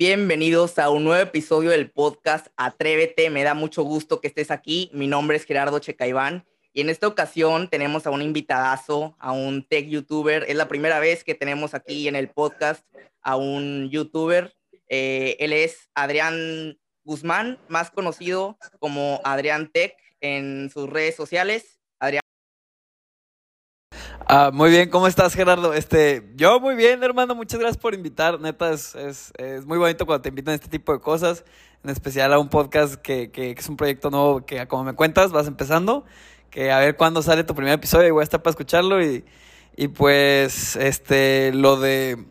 Bienvenidos a un nuevo episodio del podcast Atrévete. Me da mucho gusto que estés aquí. Mi nombre es Gerardo Checaiván y en esta ocasión tenemos a un invitadazo, a un tech youtuber. Es la primera vez que tenemos aquí en el podcast a un youtuber. Eh, él es Adrián Guzmán, más conocido como Adrián Tech en sus redes sociales. Ah, muy bien, ¿cómo estás, Gerardo? Este, yo muy bien, hermano, muchas gracias por invitar. Neta, es, es, es muy bonito cuando te invitan a este tipo de cosas, en especial a un podcast que, que, es un proyecto nuevo que, como me cuentas, vas empezando, que a ver cuándo sale tu primer episodio y voy a estar para escucharlo y, y pues, este, lo de...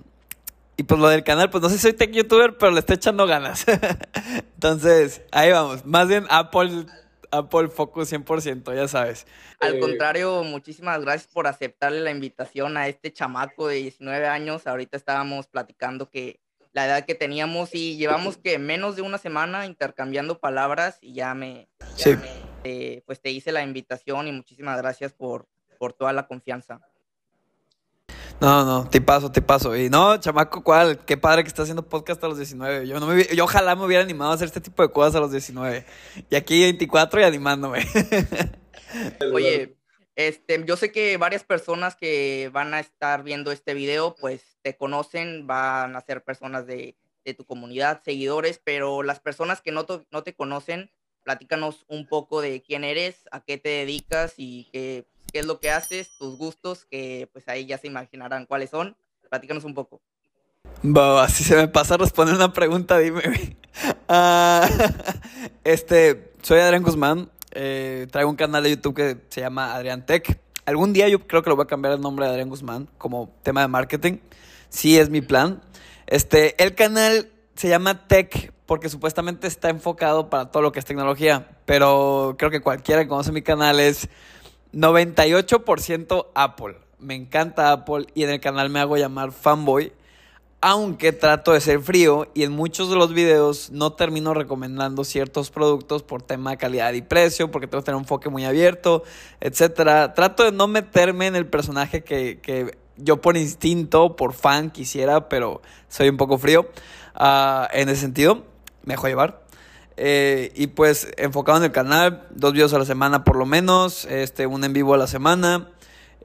Y pues lo del canal, pues no sé si soy tech youtuber, pero le estoy echando ganas. Entonces, ahí vamos. Más bien Apple Apple Focus 100%, ya sabes. Al eh, contrario, muchísimas gracias por aceptarle la invitación a este chamaco de 19 años. Ahorita estábamos platicando que la edad que teníamos y llevamos que menos de una semana intercambiando palabras y ya me, sí. Eh, pues te hice la invitación y muchísimas gracias por, por toda la confianza. No, no, te paso, te paso. Y no, chamaco, ¿cuál? Qué padre que está haciendo podcast a los 19. Yo, no me, yo ojalá me hubiera animado a hacer este tipo de cosas a los 19. Y aquí 24 y animándome. Oye, este, yo sé que varias personas que van a estar viendo este video, pues te conocen, van a ser personas de, de tu comunidad, seguidores, pero las personas que no, no te conocen, platícanos un poco de quién eres, a qué te dedicas y qué qué es lo que haces, tus gustos, que pues ahí ya se imaginarán cuáles son. Platícanos un poco. Boba, si se me pasa responder una pregunta, dime. Ah, este, soy Adrián Guzmán. Eh, traigo un canal de YouTube que se llama Adrián Tech. Algún día yo creo que lo voy a cambiar el nombre de Adrián Guzmán como tema de marketing. Sí es mi plan. Este, el canal se llama Tech porque supuestamente está enfocado para todo lo que es tecnología. Pero creo que cualquiera que conoce mi canal es 98% Apple. Me encanta Apple y en el canal me hago llamar fanboy. Aunque trato de ser frío y en muchos de los videos no termino recomendando ciertos productos por tema calidad y precio, porque tengo que tener un enfoque muy abierto, etc. Trato de no meterme en el personaje que, yo por instinto, por fan quisiera, pero soy un poco frío. Ah, en ese sentido, me dejo llevar. Eh, y pues enfocado en el canal, dos videos a la semana por lo menos, este, un en vivo a la semana.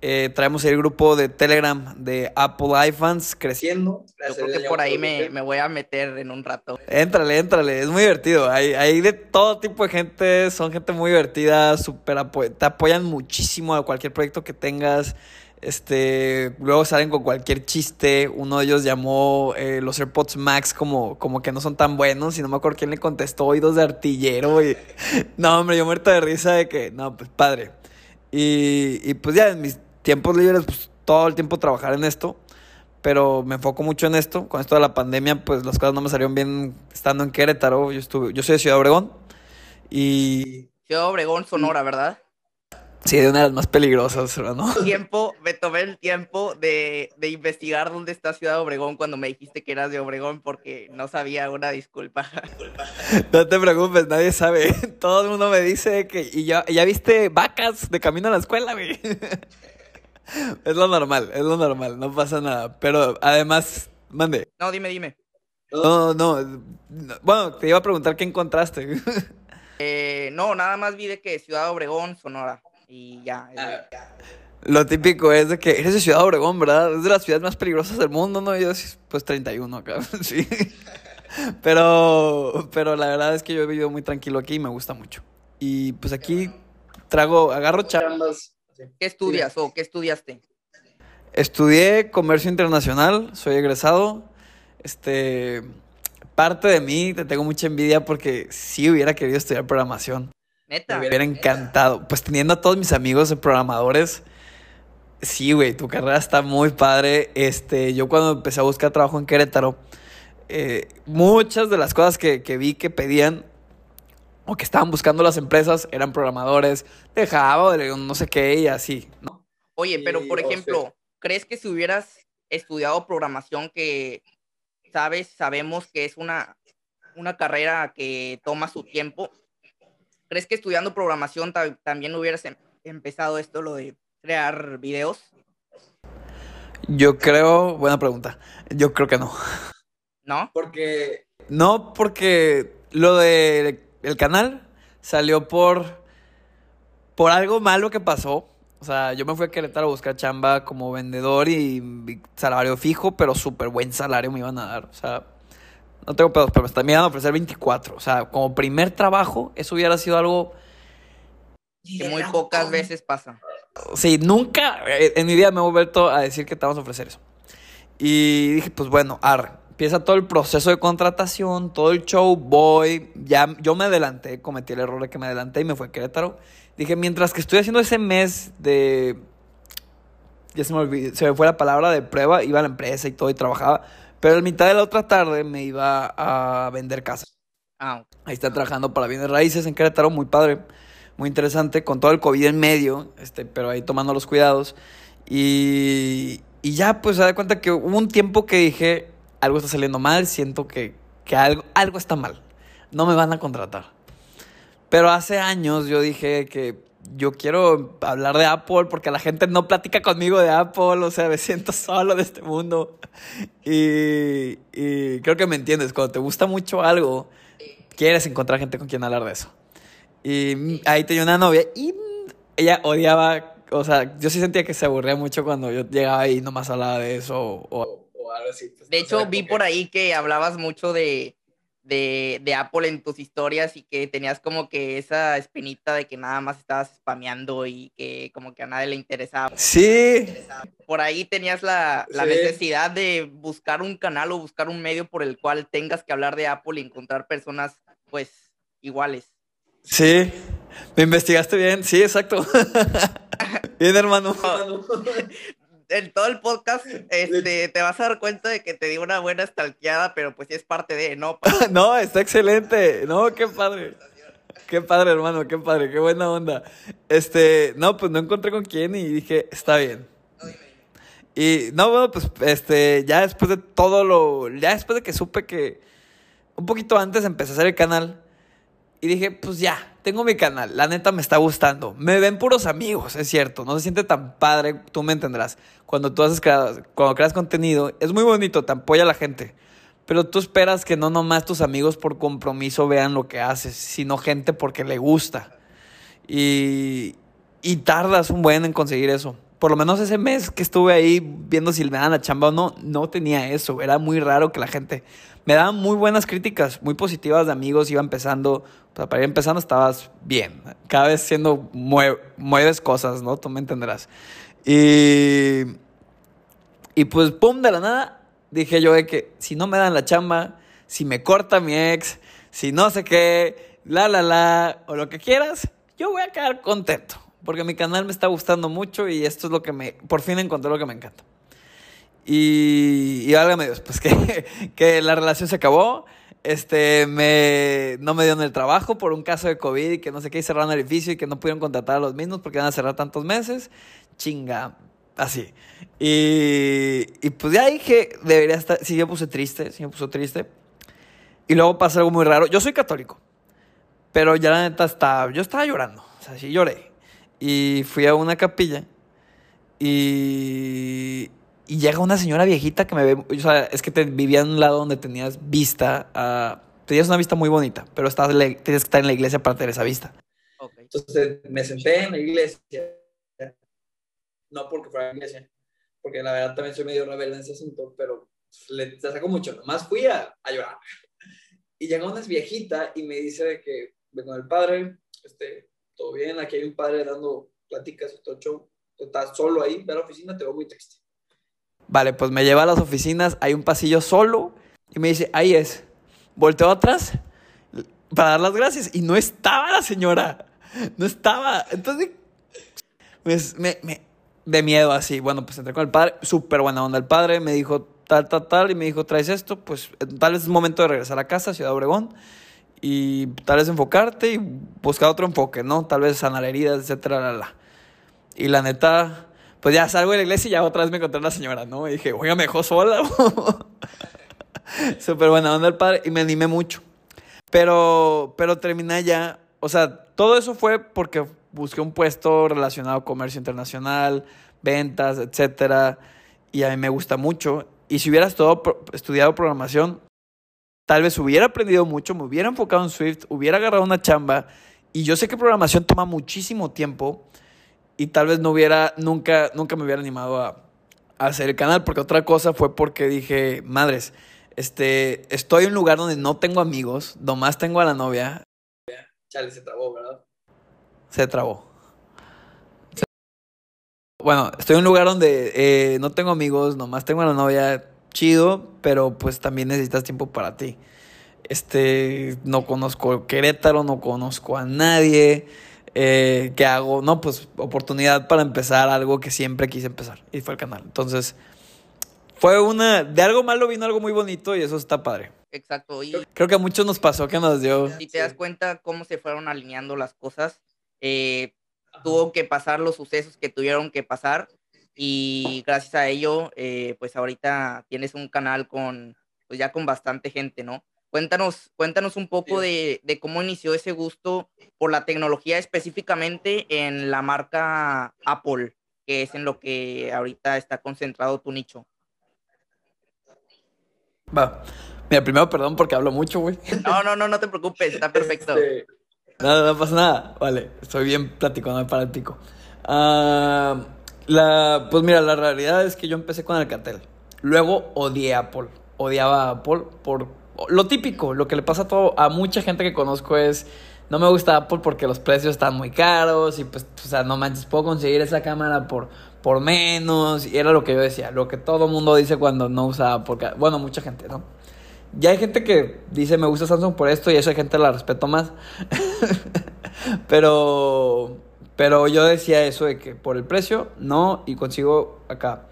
Eh, traemos el grupo de Telegram de Apple iPhones creciendo. Yo creo que por ahí me, me, voy a meter en un rato. Éntrale, éntrale, es muy divertido. Hay, hay de todo tipo de gente, son gente muy divertida, super te apoyan muchísimo a cualquier proyecto que tengas. Este, luego salen con cualquier chiste. Uno de ellos llamó eh, los AirPods Max como, como que no son tan buenos. Y no me acuerdo quién le contestó, oídos de artillero. Y... No, hombre, yo muerto de risa de que, no, pues padre. Y, y pues ya en mis tiempos libres, pues todo el tiempo trabajar en esto. Pero me enfoco mucho en esto. Con esto de la pandemia, pues las cosas no me salieron bien estando en Querétaro. Yo, estuve, yo soy de Ciudad Obregón. Y. Ciudad Obregón, Sonora, ¿verdad? Sí, de una de las más peligrosas, ¿no? Tiempo, me tomé el tiempo de, de, investigar dónde está Ciudad Obregón cuando me dijiste que eras de Obregón porque no sabía una disculpa. No te preocupes, nadie sabe. Todo el mundo me dice que. Y ya, ya viste vacas de camino a la escuela, güey. Es lo normal, es lo normal, no pasa nada. Pero además, mande. No, dime, dime. No, no. Bueno, te iba a preguntar qué encontraste. Eh, no, nada más vi de que Ciudad Obregón, Sonora y ya. Lo típico es de que eres de Ciudad Obregón, ¿verdad? Es de las ciudades más peligrosas del mundo, ¿no? Yo, pues 31 acá, sí. Pero, pero la verdad es que yo he vivido muy tranquilo aquí y me gusta mucho. Y pues aquí trago, agarro chambas. ¿Qué estudias o qué estudiaste? Estudié comercio internacional, soy egresado. Este, parte de mí te tengo mucha envidia porque sí hubiera querido estudiar programación. Neta. Me hubiera encantado. Pues teniendo a todos mis amigos de programadores. Sí, güey, tu carrera está muy padre. Este, yo cuando empecé a buscar trabajo en Querétaro, eh, muchas de las cosas que, vi que pedían o que estaban buscando las empresas eran programadores de Java o de no sé qué y así, ¿no? Oye, pero por ejemplo, ¿crees que si hubieras estudiado programación que sabes, sabemos que es una, una carrera que toma su tiempo, ¿Crees que estudiando programación también hubieras em-, empezado esto, lo de crear videos? Yo creo, buena pregunta. Yo creo que no. ¿No? Porque... No, porque lo de el canal salió por... Por algo malo que pasó. O sea, yo me fui a Querétaro a buscar chamba como vendedor y, salario fijo, pero súper buen salario me iban a dar. O sea, no tengo pedos, pero me están a ofrecer 24. O sea, como primer trabajo, eso hubiera sido algo... Que muy pocas veces pasa. Sí, nunca eh, en mi vida me he vuelto a decir que te vamos a ofrecer eso. Y dije, pues bueno, arre. Empieza todo el proceso de contratación, todo el show, voy. Ya, yo me adelanté, cometí el error de que me adelanté y me fue a Querétaro. Dije, mientras que estoy haciendo ese mes de. Ya se me olvidó, se me fue la palabra de prueba, iba a la empresa y todo y trabajaba. Pero a mitad de la otra tarde me iba a vender casa. Ah. Ahí está trabajando para bienes raíces en Querétaro, muy padre, muy interesante, con todo el COVID en medio, este, pero ahí tomando los cuidados. Y, y ya, pues, se da cuenta que hubo un tiempo que dije, algo está saliendo mal, siento que, que algo, algo está mal. No me van a contratar. Pero hace años yo dije que yo quiero hablar de Apple porque la gente no platica conmigo de Apple, o sea, me siento solo de este mundo. Y, y creo que me entiendes, cuando te gusta mucho algo, quieres encontrar gente con quien hablar de eso. Y ahí tenía una novia y ella odiaba o sea, yo sí sentía que se aburría mucho cuando yo llegaba y nomás hablaba de eso o, algo así. De hecho, vi por ahí que hablabas mucho de, de, Apple en tus historias y que tenías como que esa espinita de que nada más estabas spameando y que como que a nadie le interesaba. Sí. Por ahí tenías la, la necesidad de buscar un canal o buscar un medio por el cual tengas que hablar de Apple y encontrar personas pues iguales. Sí, me investigaste bien, sí, exacto. bien, hermano. En todo el podcast este, te vas a dar cuenta de que te di una buena stalkeada, pero pues sí es parte de, ¿no? no, está excelente. No, qué padre. Qué padre, hermano, qué padre, qué buena onda. Este, no, pues no encontré con quién y dije, está bien. Y no, bueno, pues este, ya después de todo lo, ya después de que supe que un poquito antes empecé a hacer el canal, y dije, pues ya, tengo mi canal, la neta me está gustando. Me ven puros amigos, es cierto, no se siente tan padre, tú me entenderás. Cuando tú haces cuando creas contenido, es muy bonito, te apoya la gente. Pero tú esperas que no nomás tus amigos por compromiso vean lo que haces, sino gente porque le gusta. Y, y tardas un buen en conseguir eso. Por lo menos ese mes que estuve ahí viendo si me dan la chamba o no, no tenía eso. Era muy raro que la gente me daban muy buenas críticas, muy positivas de amigos, iba empezando para ir empezando estabas bien. Cada vez siendo mueves cosas, ¿no? Tú me entenderás. Y, y pues, pum, de la nada, dije yo de que si no me dan la chamba, si me corta mi ex, si no sé qué, la, la, la, o lo que quieras, yo voy a quedar contento. Porque mi canal me está gustando mucho y esto es lo que me, por fin encontré lo que me encanta. Y, y válgame Dios, pues que, que la relación se acabó este, me, no me dieron el trabajo por un caso de COVID y que no sé qué, y cerraron el edificio y que no pudieron contratar a los mismos porque van a cerrar tantos meses. Chinga, así. Y, y pues ya dije, debería estar, sí me puse triste, sí me puso triste. Y luego pasa algo muy raro. Yo soy católico, pero ya la neta estaba, yo estaba llorando, o sea, sí lloré. Y fui a una capilla y, y llega una señora viejita que me ve, o sea, es que te vivía en un lado donde tenías vista, a, tenías una vista muy bonita, pero estabas, tenías que estar en la iglesia para tener esa vista. Entonces me senté en la iglesia, no porque fuera la iglesia, porque la verdad también soy medio rebelde en ese asunto, pero le saco mucho, nomás fui a, a llorar. Y llega una viejita y me dice de que vengo del padre, este, todo bien, aquí hay un padre dando pláticas, todo show, estás solo ahí, ve a la oficina, te veo muy triste. Vale, pues me lleva a las oficinas, hay un pasillo solo y me dice, ahí es. Volteo atrás para dar las gracias y no estaba la señora. No estaba. Entonces, pues, me, me, de miedo así. Bueno, pues entré con el padre, súper buena onda. El padre me dijo tal, tal, tal y me dijo, traes esto, pues tal vez es momento de regresar a casa, Ciudad Obregón. Y tal vez enfocarte y buscar otro enfoque, ¿no? Tal vez sanar heridas, etcétera, la, la. Y la neta, pues ya salgo de la iglesia y ya otra vez me encontré a la señora, ¿no? Y dije, oiga, me dejó sola. Súper buena onda el padre y me animé mucho. Pero, pero terminé ya, o sea, todo eso fue porque busqué un puesto relacionado a comercio internacional, ventas, etcétera, y a mí me gusta mucho. Y si hubieras todo estudiado programación, tal vez hubiera aprendido mucho, me hubiera enfocado en Swift, hubiera agarrado una chamba. Y yo sé que programación toma muchísimo tiempo y tal vez no hubiera, nunca, nunca me hubiera animado a, a hacer el canal, porque otra cosa fue porque dije, madres, este, estoy en un lugar donde no tengo amigos, nomás tengo a la novia. Chale, se trabó, ¿verdad? Se trabó. Bueno, estoy en un lugar donde eh, no tengo amigos, nomás tengo a la novia, chido, pero pues también necesitas tiempo para ti. Este, no conozco Querétaro, no conozco a nadie. Eh, ¿Qué hago? No, pues oportunidad para empezar algo que siempre quise empezar. Y fue el canal. Entonces, fue una. De algo malo vino algo muy bonito y eso está padre. Exacto. Y Creo que a muchos nos pasó que nos dio. si te das cuenta cómo se fueron alineando las cosas, eh, tuvo que pasar los sucesos que tuvieron que pasar y gracias a ello, eh, pues ahorita tienes un canal con, pues ya con bastante gente, ¿no? Cuéntanos, cuéntanos un poco de, de cómo inició ese gusto por la tecnología específicamente en la marca Apple, que es en lo que ahorita está concentrado tu nicho. Va. Mira, primero perdón porque hablo mucho, güey. No, no, no, no te preocupes, está perfecto. Este, Nada, no pasa nada. Vale, estoy bien platicando para el pico. Ah, la, pues mira, la realidad es que yo empecé con Alcatel. Luego odié Apple. Odiaba a Apple por lo típico, lo que le pasa a, todo, a mucha gente que conozco es... No me gusta Apple porque los precios están muy caros y pues, o sea, no manches, puedo conseguir esa cámara por, por menos. Y era lo que yo decía, lo que todo mundo dice cuando no usa Apple. Bueno, mucha gente, ¿no? Ya hay gente que dice me gusta Samsung por esto y esa gente la respeto más. pero pero yo decía eso de que por el precio no y consigo acá.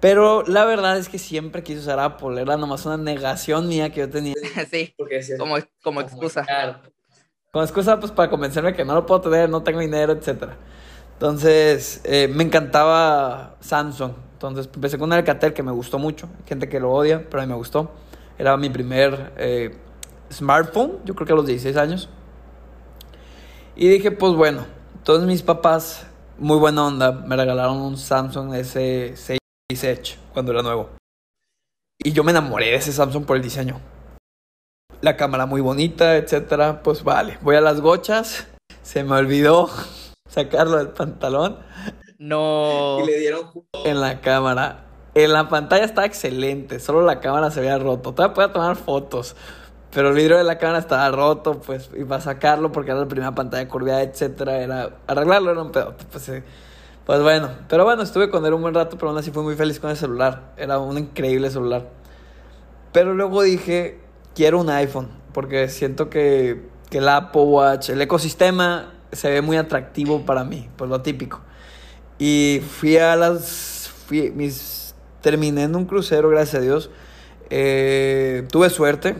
Pero la verdad es que siempre quise usar Apple, era nomás una negación mía que yo tenía. sí, porque decías, como, como excusa. Con excusa pues para convencerme que no lo puedo tener, no tengo dinero, etcétera. Entonces, eh, me encantaba Samsung. Entonces, empecé con un Alcatel que me gustó mucho. Hay gente que lo odia, pero a mí me gustó. Era mi primer eh, smartphone, yo creo que a los 16 años. Y dije, pues bueno, todos mis papás, muy buena onda, me regalaron un Samsung S6 Edge cuando era nuevo. Y yo me enamoré de ese Samsung por el diseño. La cámara muy bonita, etcétera. Pues vale, voy a las gochas. Se me olvidó sacarlo del pantalón No. Y le dieron en la cámara. En la pantalla estaba excelente, solo la cámara se había roto. Todavía podía tomar fotos, pero el vidrio de la cámara estaba roto, pues, y para sacarlo porque era la primera pantalla curviada, etcétera, era arreglarlo era un pedote, pues, eh, pues bueno. Pero bueno, estuve con él un buen rato, pero aún así fui muy feliz con el celular. Era un increíble celular. Pero luego dije, quiero un iPhone, porque siento que, que el Apple Watch, el ecosistema se ve muy atractivo para mí, pues lo típico. Y fui a las. Mis, terminé en un crucero, gracias a Dios. Eh, tuve suerte,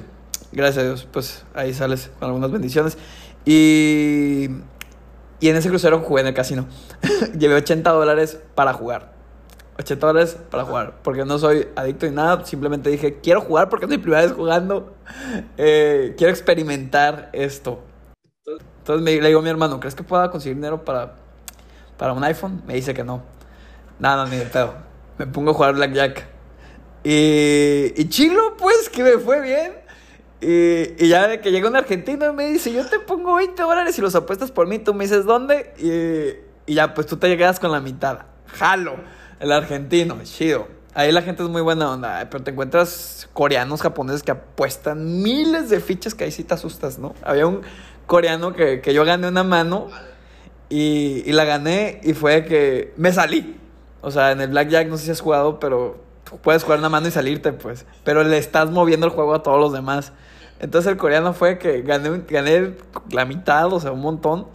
gracias a Dios, pues ahí sales con algunas bendiciones. Y, y en ese crucero jugué en el casino. Llevé 80 dólares para jugar. 80 dólares para jugar, porque no soy adicto ni nada, simplemente dije, quiero jugar porque es mi primera vez jugando, Eh, quiero experimentar esto. Entonces me, le digo a mi hermano, ¿crees que pueda conseguir dinero para, para un iPhone? Me dice que no. Nada, ni de pedo. Me pongo a jugar Blackjack. Y, y chilo, pues, que me fue bien. Y, ya de que llega un argentino y me dice, yo te pongo 20 dólares y los apuestas por mí, tú me dices dónde. Y, y ya, pues tú te llegas con la mitad. Jalo, el argentino, chido. Ahí la gente es muy buena onda, pero te encuentras coreanos, japoneses que apuestan miles de fichas que ahí sí te asustas, ¿no? Había un coreano que, que yo gané una mano y, y la gané y fue que me salí. O sea, en el Blackjack no sé si has jugado, pero puedes jugar una mano y salirte, pues. Pero le estás moviendo el juego a todos los demás. Entonces el coreano fue que gané, un- gané la mitad, o sea, un montón.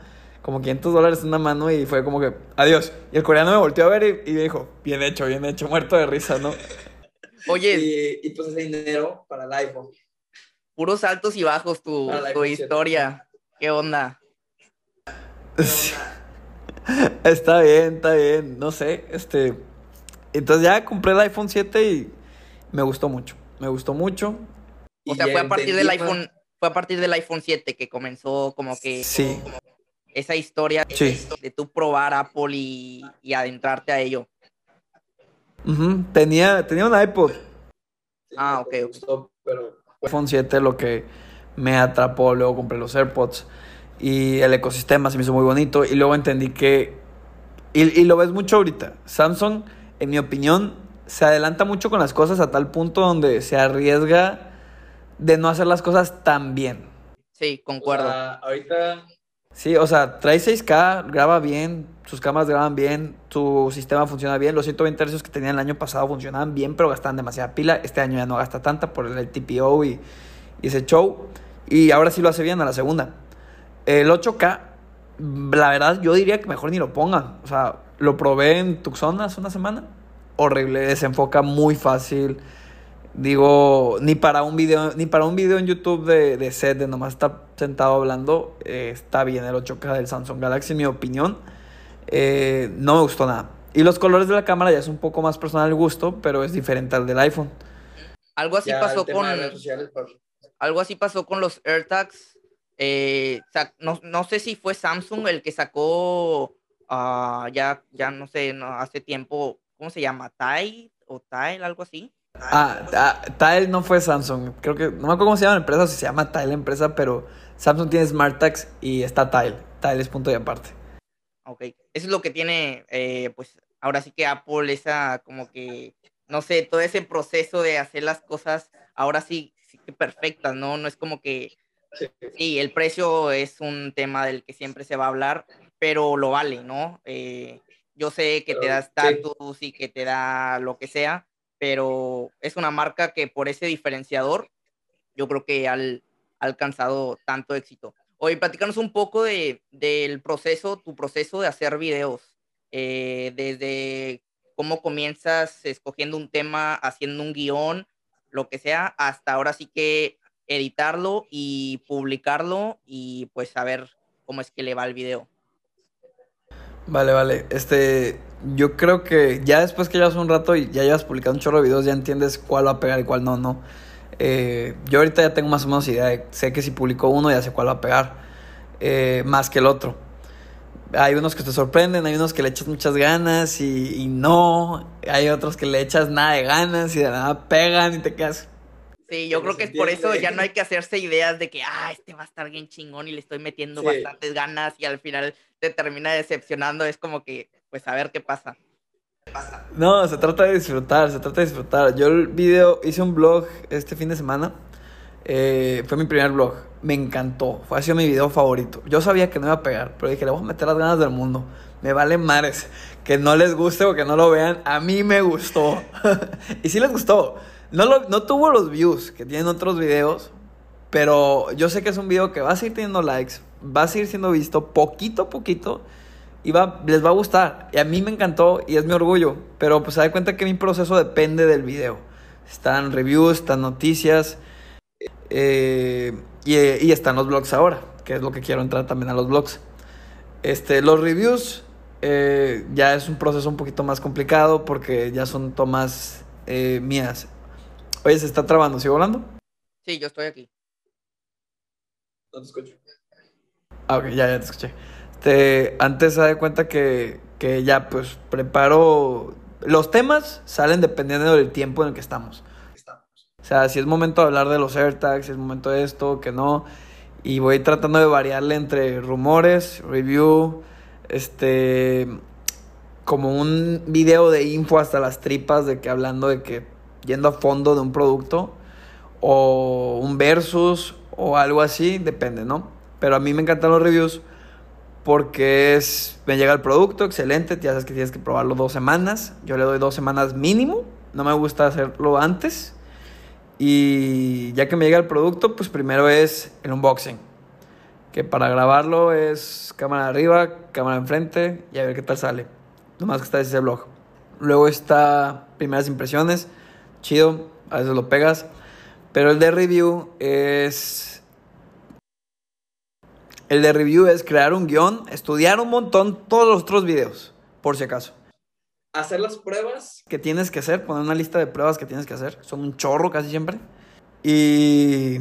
Como 500 dólares en una mano y fue como que, adiós. Y el coreano me volteó a ver y, y me dijo, bien hecho, bien hecho, muerto de risa, ¿no? Oye, Y, y pues ese dinero para el iPhone. puros altos y bajos tu, tu historia. ¿Qué onda? Está bien, está bien, no sé, este... Entonces ya compré el iPhone 7 y me gustó mucho, me gustó mucho. O sea, fue a partir del iPhone, fue a partir del iPhone 7 que comenzó como que Sí, esa historia Sí. de tú probar Apple y, y adentrarte a ello. Tenía, tenía un iPod, Ah, ok, ok. gustó, pero iPhone 7 lo que me atrapó, luego compré los AirPods y el ecosistema se me hizo muy bonito y luego entendí que, y, y lo ves mucho ahorita, Samsung, en mi opinión, se adelanta mucho con las cosas a tal punto donde se arriesga de no hacer las cosas tan bien. Sí, concuerdo. O sea, ahorita Sí, o sea, trae 6K, graba bien, sus cámaras graban bien, su sistema funciona bien. Los 120 Hz que tenía el año pasado funcionaban bien, pero gastaban demasiada pila. Este año ya no gasta tanta por el TPO y, y ese show. Y ahora sí lo hace bien a la segunda. El 8K, la verdad, yo diría que mejor ni lo pongan. O sea, lo probé en Tucson hace una semana. Horrible, desenfoca muy fácil. Digo, ni para un video, ni para un video en YouTube de, de set, de nomás estar sentado hablando, eh, está bien el 8K del Samsung Galaxy, en mi opinión. Eh, no me gustó nada. Y los colores de la cámara ya es un poco más personal el gusto, pero es diferente al del iPhone. Algo así ya pasó con sociales, algo así pasó con los AirTags. Eh, no, no sé si fue Samsung el que sacó ah, ya, ya no sé, no, hace tiempo, ¿cómo se llama? Tide o Tile, algo así. Ah, ah, Tile no fue Samsung. Creo que, no me acuerdo cómo se llama la empresa, o si se llama Tile la empresa, pero Samsung tiene SmartTags y está Tile. Tile es punto y aparte. Ok, eso es lo que tiene, eh, pues ahora sí que Apple, esa como que, no sé, todo ese proceso de hacer las cosas, ahora sí, sí que perfectas, ¿no? No es como que, sí. el precio es un tema del que siempre se va a hablar, pero lo vale, ¿no? Eh, yo sé que te da sí. estatus y que te da lo que sea, pero es una marca que por ese diferenciador, yo creo que ha alcanzado tanto éxito. Oye, platícanos un poco de, del proceso, tu proceso de hacer videos, eh, desde cómo comienzas escogiendo un tema, haciendo un guion, lo que sea, hasta ahora sí que editarlo y publicarlo y pues saber cómo es que le va el video. Vale, vale. Este, yo creo que ya después que llevas un rato y ya llevas publicando un chorro de videos, ya entiendes cuál va a pegar y cuál no, ¿no? Eh, yo ahorita ya tengo más o menos idea de, sé que si publico uno ya sé cuál va a pegar, eh, más que el otro. Hay unos que te sorprenden, hay unos que le echas muchas ganas y, y no, hay otros que le echas nada de ganas y de nada pegan y te quedas... Sí, yo creo que es por eso ya no hay que hacerse ideas de que, ah, este va a estar bien chingón y le estoy metiendo Sí. bastantes ganas y al final te termina decepcionando. Es como que, pues a ver qué pasa. No, se trata de disfrutar, se trata de disfrutar. Yo el video, hice un vlog este fin de semana. eh, fue mi primer vlog. Me encantó. Fue ha sido mi video favorito. Yo sabía que no iba a pegar, pero dije, le voy a meter las ganas del mundo. Me vale mares. Que no les guste o que no lo vean. A mí me gustó. y sí les gustó. No, lo- no tuvo los views que tienen otros videos. Pero yo sé que es un video que va a seguir teniendo likes. Va a seguir siendo visto poquito a poquito y va, les va a gustar. Y a mí me encantó y es mi orgullo. Pero pues se da cuenta que mi proceso depende del video. Están reviews, están noticias eh, y, y están los blogs ahora, que es lo que quiero entrar también a los blogs. Este, los reviews eh, ya es un proceso un poquito más complicado porque ya son tomas eh, mías. Oye, se está trabando, ¿sigo hablando? Sí, yo estoy aquí. No te escucho. Ah, ok, ya, ya te escuché. Este, antes se da cuenta que, que ya pues preparo... Los temas salen dependiendo del tiempo en el que estamos. O sea, si es momento de hablar de los AirTags, si es momento de esto, que no. Y voy tratando de variarle entre rumores, review, este... Como un video de info hasta las tripas de que hablando de que yendo a fondo de un producto o un versus o algo así, depende, ¿no? Pero a mí me encantan los reviews porque es, me llega el producto, excelente, ya sabes que tienes que probarlo dos semanas, yo le doy dos semanas mínimo, no me gusta hacerlo antes. Y ya que me llega el producto, pues primero es el unboxing. Que para grabarlo es cámara arriba, cámara enfrente y a ver qué tal sale. Nomás que está ese blog. Luego está primeras impresiones, chido, a veces lo pegas. Pero el de review es. El de review es crear un guion, estudiar un montón todos los otros videos, por si acaso. Hacer las pruebas. Que tienes que hacer, poner una lista de pruebas que tienes que hacer. Son un chorro casi siempre. Y,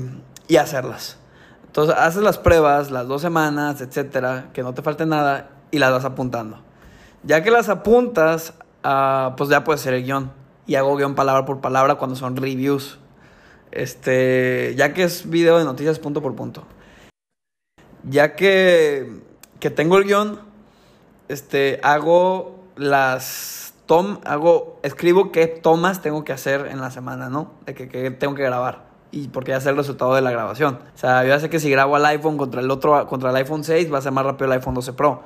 y hacerlas. Entonces haces las pruebas, las dos semanas, etcétera, que no te falte nada y las vas apuntando. Ya que las apuntas, ah, pues ya puedes hacer el guion. Y hago guion palabra por palabra cuando son reviews. Este, ya que es video de noticias punto por punto. Ya que, que tengo el guion, este, hago las tom, hago, escribo qué tomas tengo que hacer en la semana, ¿no? De que, que tengo que grabar. Y porque ya sé el resultado de la grabación. O sea, yo ya sé que si grabo al iPhone contra el otro, contra el iPhone 6, va a ser más rápido el iPhone 12 Pro.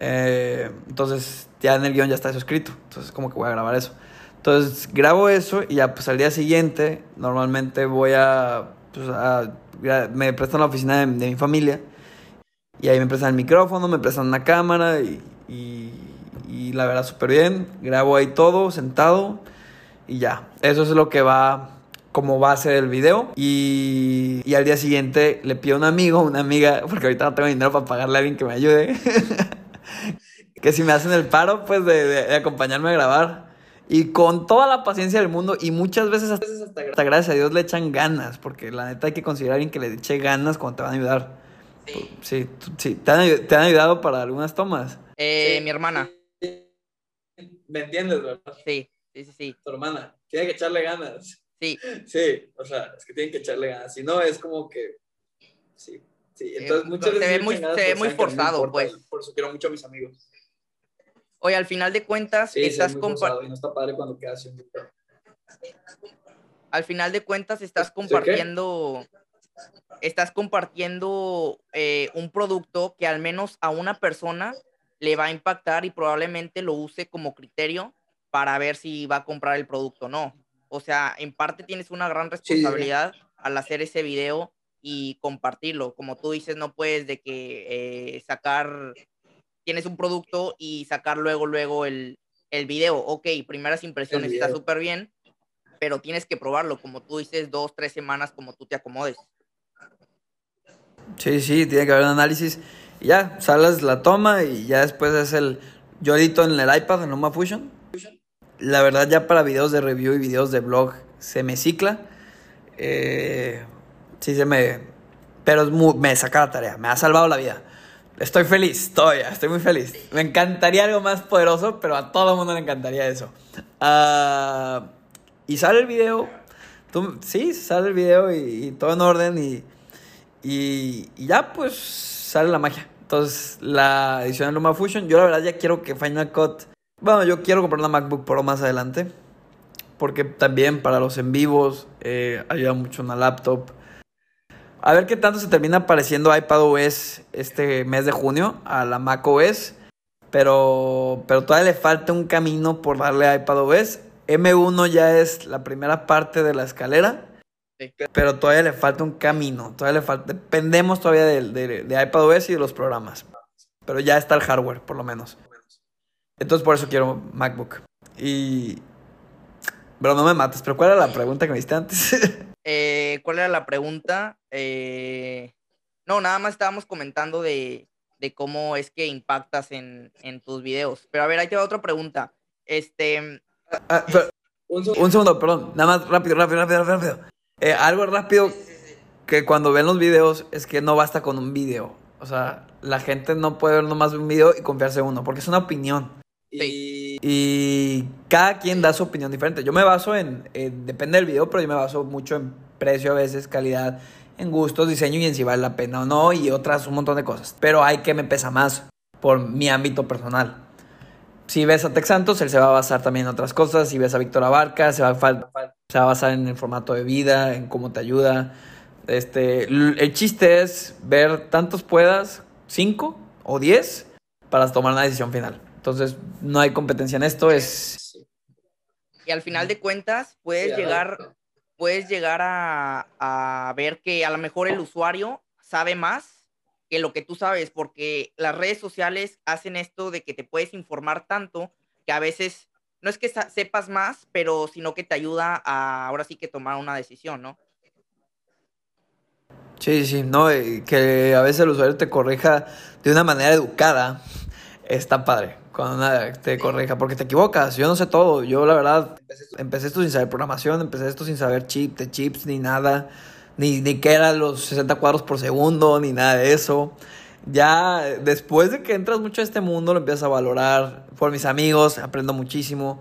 Eh, entonces, ya en el guion ya está eso escrito. Entonces, como que voy a grabar eso. Entonces, grabo eso y ya, pues al día siguiente, normalmente voy a, pues, a me prestan la oficina de, de mi familia. Y ahí me prestan el micrófono, me prestan una cámara y, y, y la verdad súper bien. Grabo ahí todo sentado y ya. Eso es lo que va, como va a ser el video. Y, y al día siguiente le pido a un amigo, una amiga, porque ahorita no tengo dinero para pagarle a alguien que me ayude. que si me hacen el paro, pues de, de, de acompañarme a grabar. Y con toda la paciencia del mundo y muchas veces hasta, hasta, gracias a Dios le echan ganas, porque la neta hay que considerar a alguien que le eche ganas cuando te van a ayudar. Sí, sí, sí. ¿Te, han, ¿Te han ayudado para algunas tomas? Eh, Sí. Mi hermana. ¿Me entiendes, verdad? Sí, sí, sí, sí. Tu hermana. Tiene que echarle ganas. Sí, Sí, o sea, es que tienen que echarle ganas. Si no, es como que. Sí, sí. Entonces, Eh, muchas se veces. ve le muy- echan ganas, se ve pero muy forzado, importa. pues. Por eso quiero mucho a mis amigos. Oye, al final de cuentas, Sí, estás es muy compa- forzado y no está padre cuando quedas sin al final de cuentas estás compartiendo, estás compartiendo eh, un producto que al menos a una persona le va a impactar y probablemente lo use como criterio para ver si va a comprar el producto o no. O sea, en parte tienes una gran sí, responsabilidad al hacer ese video y compartirlo. Como tú dices, no puedes de que eh, sacar, tienes un producto y sacar luego, luego el, el video. Ok, primeras impresiones está súper bien, pero tienes que probarlo, como tú dices, dos, tres semanas, como tú te acomodes. Sí, sí, tiene que haber un análisis. Y ya, sales la toma y ya después es el. Yo edito en el iPad, en LumaFusion. La verdad, ya para videos de review y videos de blog se me cicla. Eh, sí, se me. Pero es muy- me saca la tarea, me ha salvado la vida. Estoy feliz, todavía, estoy muy feliz. Me encantaría algo más poderoso, pero a todo el mundo le encantaría eso. Ah, y sale el video. Tú, sí, sale el video y, y todo en orden y, y, ya pues sale la magia. Entonces la edición de LumaFusion, yo la verdad ya quiero que Final Cut... Bueno, yo quiero comprar una MacBook Pro más adelante. Porque también para los en vivos eh, ayuda mucho una laptop. A ver qué tanto se termina pareciendo iPadOS este mes de junio a la macOS. Pero, pero todavía le falta un camino por darle a iPadOS. M1 ya es la primera parte de la escalera. Sí. Pero todavía le falta un camino. Todavía le falta. Dependemos todavía de, de, de iPadOS y de los programas. Pero ya está el hardware, por lo menos. Entonces por eso quiero MacBook. Y. Pero no me mates. ¿Pero cuál era la pregunta que me diste antes? Eh, ¿Cuál era la pregunta? Eh, no, nada más estábamos comentando de, de cómo es que impactas en, en tus videos. Pero a ver, ahí te va otra pregunta. Este, Ah, pero- Un segundo. Un segundo, perdón. Nada más rápido, rápido, rápido, rápido. Eh, algo rápido que cuando ven los videos es que no basta con un video. O sea, la gente no puede ver nomás un video y confiarse en uno, porque es una opinión. Y Y cada quien da su opinión diferente. Yo me baso en, en- depende del video, pero yo me baso mucho en precio a veces, calidad, en gustos, diseño y en si vale la pena o no, y otras un montón de cosas. Pero hay que me pesa más por mi ámbito personal. Si ves a Tex Santos, él se va a basar también en otras cosas. Si ves a Víctor Abarca, se va a, se va a basar en el formato de vida, en cómo te ayuda. Este, el chiste es ver tantos puedas, cinco o diez, para tomar una decisión final. Entonces, no hay competencia en esto, es... sí. y al final de cuentas, puedes Sí, llegar, puedes llegar a, a ver que a lo mejor el usuario sabe más que lo que tú sabes, porque las redes sociales hacen esto de que te puedes informar tanto que a veces no es que sepas más, pero sino que te ayuda a ahora sí que tomar una decisión, ¿no? Sí, sí, no, que a veces el usuario te corrija de una manera educada, está padre, cuando una te corrija, porque te equivocas, yo no sé todo, yo la verdad empecé esto sin saber programación, empecé esto sin saber chip, de chips, ni nada, ni, ni qué eran los 60 cuadros por segundo, ni nada de eso. Ya después de que entras mucho a este mundo, lo empiezas a valorar, por mis amigos, aprendo muchísimo.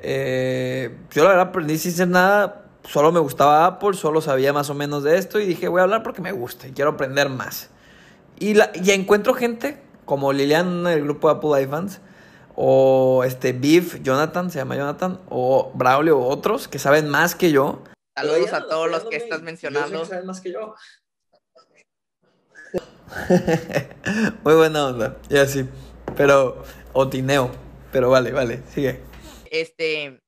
Eh, yo la verdad aprendí sin ser nada solo me gustaba Apple, solo sabía más o menos de esto y dije, voy a hablar porque me gusta y quiero aprender más. Y, la, y encuentro gente como Lilian del grupo Apple iFans o este Beef, Jonathan, se llama Jonathan, o Braulio o otros que saben más que yo. Saludos a todos los que estás mencionando. saben más que yo. Muy buena onda, y así. Pero, o tineo. Pero vale, vale, sigue. Este,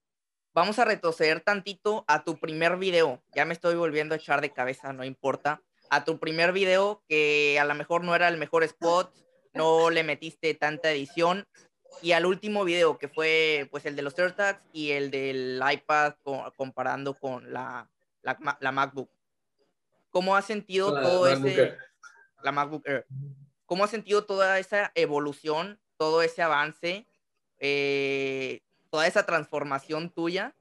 vamos a retroceder tantito a tu primer video. Ya me estoy volviendo a echar de cabeza, no importa. A tu primer video que a lo mejor no era el mejor spot, no le metiste tanta edición. Y al último video que fue pues el de los AirTags y el del iPad comparando con la, la, MacBook. ¿Cómo has sentido todo ese... La MacBook Air. ¿Cómo has sentido toda esa evolución, todo ese avance? Eh, toda esa transformación tuya.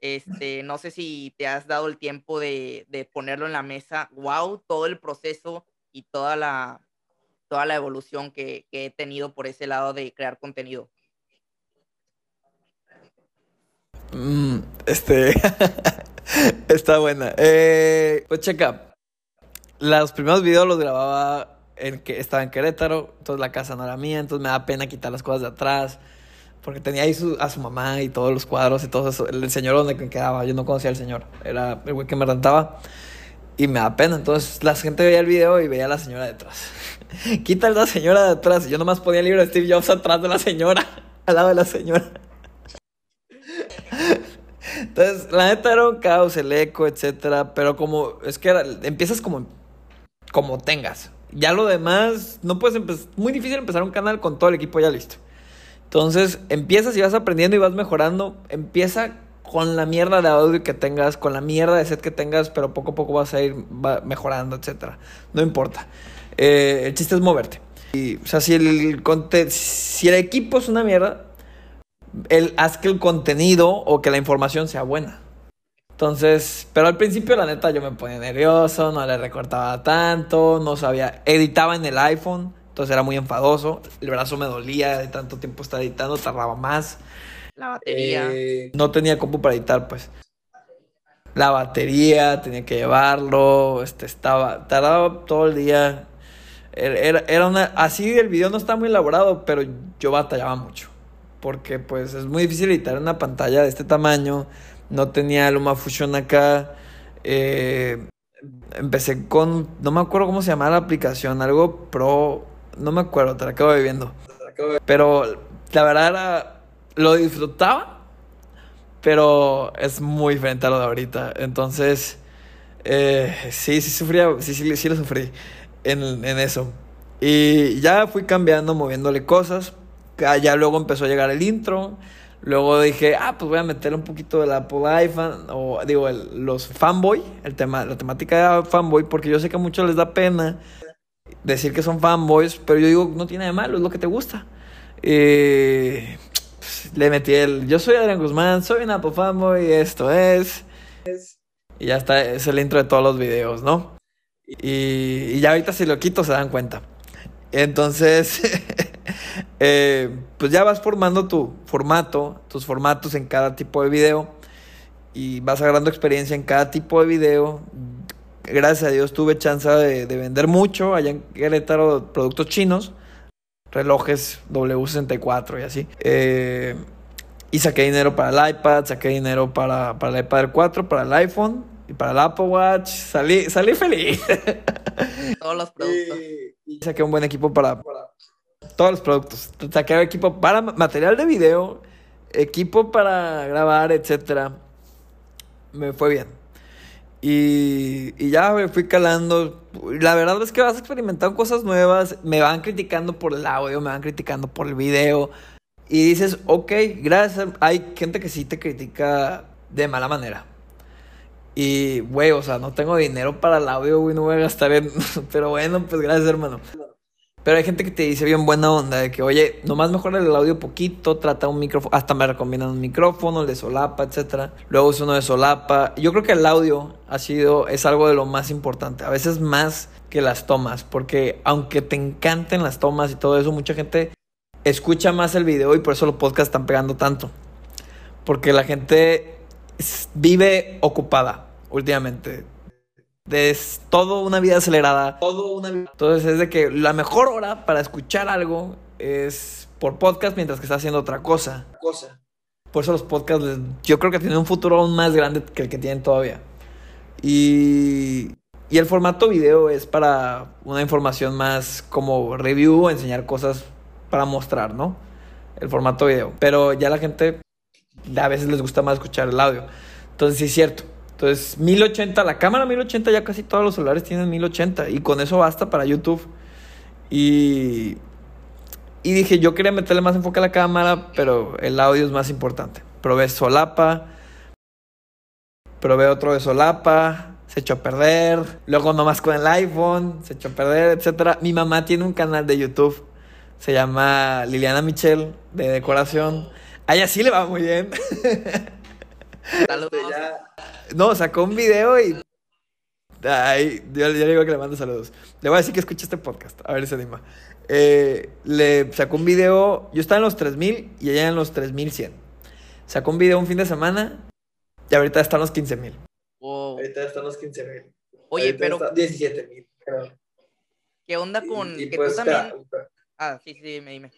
Este, no sé si te has dado el tiempo de, ponerlo en la mesa. Wow, todo el proceso y toda la, toda la evolución que, he tenido por ese lado de crear contenido. Mm, este está buena. Eh, pues checa. Los primeros videos los grababa en que estaba en Querétaro, entonces la casa no era mía, entonces me da pena quitar las cosas de atrás. Porque tenía ahí a su mamá y todos los cuadros y todo eso. El señor donde quedaba, yo no conocía al señor. Era el güey que me rentaba. Y me da pena. Entonces la gente veía el video y veía a la señora detrás. Quita a la señora de atrás. Yo nomás ponía el libro de Steve Jobs atrás de la señora. Al lado de la señora. Entonces, la neta era un caos, el eco, etcétera. Pero como, es que empiezas como, como tengas. Ya lo demás, no puedes empezar. Muy difícil empezar un canal con todo el equipo ya listo. Entonces empiezas y vas aprendiendo y vas mejorando. Empieza con la mierda de audio que tengas, con la mierda de set que tengas, pero poco a poco vas a ir mejorando, etc. No importa. Eh, el chiste es moverte. Y, o sea, si el, si el equipo es una mierda, el, haz que el contenido o que la información sea buena. Entonces, pero al principio la neta yo me ponía nervioso, no le recortaba tanto, no sabía, editaba en el iPhone. Entonces era muy enfadoso. El brazo me dolía de tanto tiempo estar editando, tardaba más. La batería. Eh, no tenía compu para editar, pues. La batería, tenía que llevarlo. Este estaba. Tardaba todo el día. Era, era una. Así el video no está muy elaborado, pero yo batallaba mucho. Porque pues es muy difícil editar una pantalla de este tamaño. No tenía LumaFusion acá. Eh, empecé con. No me acuerdo cómo se llamaba la aplicación. Algo pro no me acuerdo, te la acabo de viendo. Pero la verdad era, lo disfrutaba, pero es muy diferente a lo de ahorita. Entonces, eh, sí, sí sufría, sí, sí, sí lo sufrí en, en eso. Y ya fui cambiando, moviéndole cosas. Ya luego empezó a llegar el intro. Luego dije, ah, pues voy a meterle un poquito del Apple iPhone, o digo, los fanboy, el tema, la temática de fanboy, porque yo sé que a muchos les da pena decir que son fanboys, pero yo digo, no tiene de malo, es lo que te gusta. Eh, le metí el, yo soy Adrián Guzmán, soy un Apple fanboy, esto es. Y ya está, es el intro de todos los videos, ¿no? Y, ya ahorita si lo quito se dan cuenta. Entonces, eh, pues ya vas formando tu formato, tus formatos en cada tipo de video y vas agarrando experiencia en cada tipo de video gracias a Dios tuve chance de, vender mucho allá en Querétaro productos chinos, relojes W64 y así. Eh, y saqué dinero para el iPad, saqué dinero para, para el iPad 4, para el iPhone y para el Apple Watch. Salí, salí feliz. Todos los productos. Y, saqué un buen equipo para, para todos los productos. Saqué equipo para material de video, equipo para grabar, etcétera. Me fue bien. Y, y ya me fui calando. La verdad es que vas experimentando cosas nuevas. Me van criticando por el audio, me van criticando por el video. Y dices, ok, gracias. Hay gente que sí te critica de mala manera. Y, güey, o sea, no tengo dinero para el audio, güey, no voy a gastar. Pero bueno, pues gracias, hermano. Pero hay gente que te dice bien buena onda, de que, oye, nomás mejora el audio poquito, trata un micrófono, hasta me recomiendan un micrófono, el de solapa, etcétera. Luego uso uno de solapa. Yo creo que el audio ha sido, es algo de lo más importante, a veces más que las tomas, porque aunque te encanten las tomas y todo eso, mucha gente escucha más el video y por eso los podcasts están pegando tanto. Porque la gente vive ocupada últimamente. Es todo una vida acelerada. Todo una Entonces es de que la mejor hora para escuchar algo es por podcast mientras que está haciendo otra cosa. cosa. Por eso los podcasts yo creo que tienen un futuro aún más grande que el que tienen todavía. Y, y el formato video es para una información más como review, enseñar cosas para mostrar, ¿no? El formato video. Pero ya la gente a veces les gusta más escuchar el audio. Entonces sí es cierto. Entonces 1080, la cámara 1080 ya casi todos los celulares tienen 1080 y con eso basta para YouTube. Y, y dije, yo quería meterle más enfoque a la cámara, pero el audio es más importante. Probé solapa, probé otro de solapa, se echó a perder. Luego nomás con el iPhone, se echó a perder, etc. Mi mamá tiene un canal de YouTube, se llama Liliana Michelle, de decoración. A ella sí le va muy bien. Saludos. No, sacó un video y. Ay, yo, le digo que le mando saludos. Le voy a decir que escuche este podcast, a ver si se anima. Eh, le sacó un video. Yo estaba en los 3000 y ella en los 3100. Sacó un video un fin de semana y ahorita están los 15000. Wow. Ahorita están los 15.000. Oye, Ahorita pero está 17.000, creo. ¿qué onda con Y- y que pues, tú espera, también? espera. Ah, sí, sí, me dime.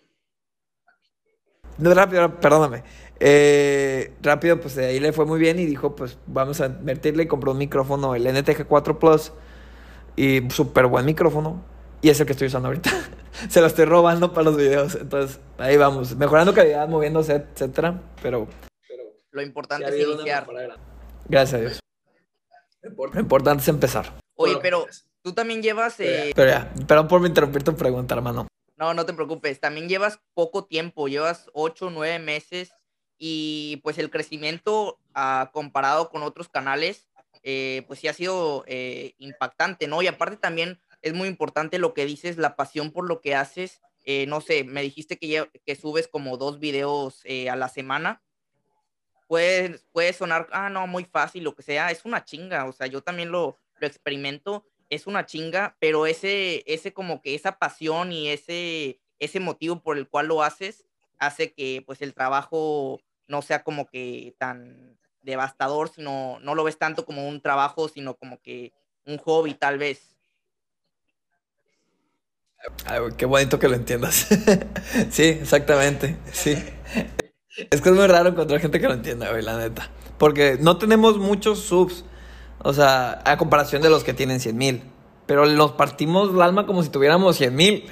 No, rápido, perdóname. Eh, rápido, pues de ahí le fue muy bien y dijo, pues vamos a invertirle y compró un micrófono, el NTG 4 Plus. Y súper buen micrófono. Y es el que estoy usando ahorita. Se lo estoy robando para los videos. Entonces, ahí vamos. Mejorando calidad, moviéndose, etcétera. Pero Pero Lo importante es iniciar. gracias a Dios. Lo importante es empezar. Oye, Bueno, pero tú también llevas, eh, Pero ya, perdón por interrumpir tu pregunta, hermano. No, no te preocupes, también llevas poco tiempo, llevas ocho, nueve meses y pues el crecimiento ah, comparado con otros canales, eh, pues sí ha sido eh, impactante, ¿no? Y aparte también es muy importante lo que dices, la pasión por lo que haces. Eh, no sé, me dijiste que, que subes como dos videos a la semana. Puede, puede sonar, ah, no, muy fácil, lo que sea, es una chinga, o sea, yo también lo, lo experimento, es una chinga, pero ese, ese como que esa pasión y ese, ese motivo por el cual lo haces, hace que pues el trabajo no sea como que tan devastador, sino no lo ves tanto como un trabajo, sino como que un hobby tal vez. Qué bonito que lo entiendas. sí, exactamente. Sí. Es que es muy raro encontrar gente que lo entienda, güey, la neta. Porque no tenemos muchos subs. O sea, a comparación de los que tienen 100 mil. Pero nos partimos el alma como si tuviéramos 100 mil.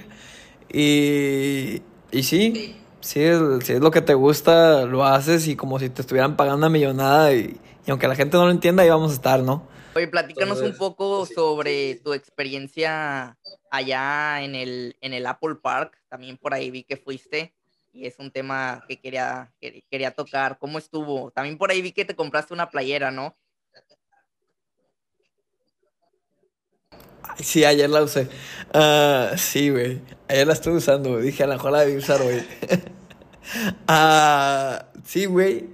Y, y sí, sí es, si es lo que te gusta, lo haces y como si te estuvieran pagando una millonada. Y, y aunque la gente no lo entienda, ahí vamos a estar, ¿no? Oye, platícanos un Entonces, poco sí, sobre sí. tu experiencia allá en el, en el Apple Park. También por ahí vi que fuiste y es un tema que quería, que quería tocar. ¿Cómo estuvo? También por ahí vi que te compraste una playera, ¿no? Sí, ayer la usé. Ah, sí, güey. Ayer la estuve usando. Dije, a lo mejor la debí usar, güey. Ah, sí, güey.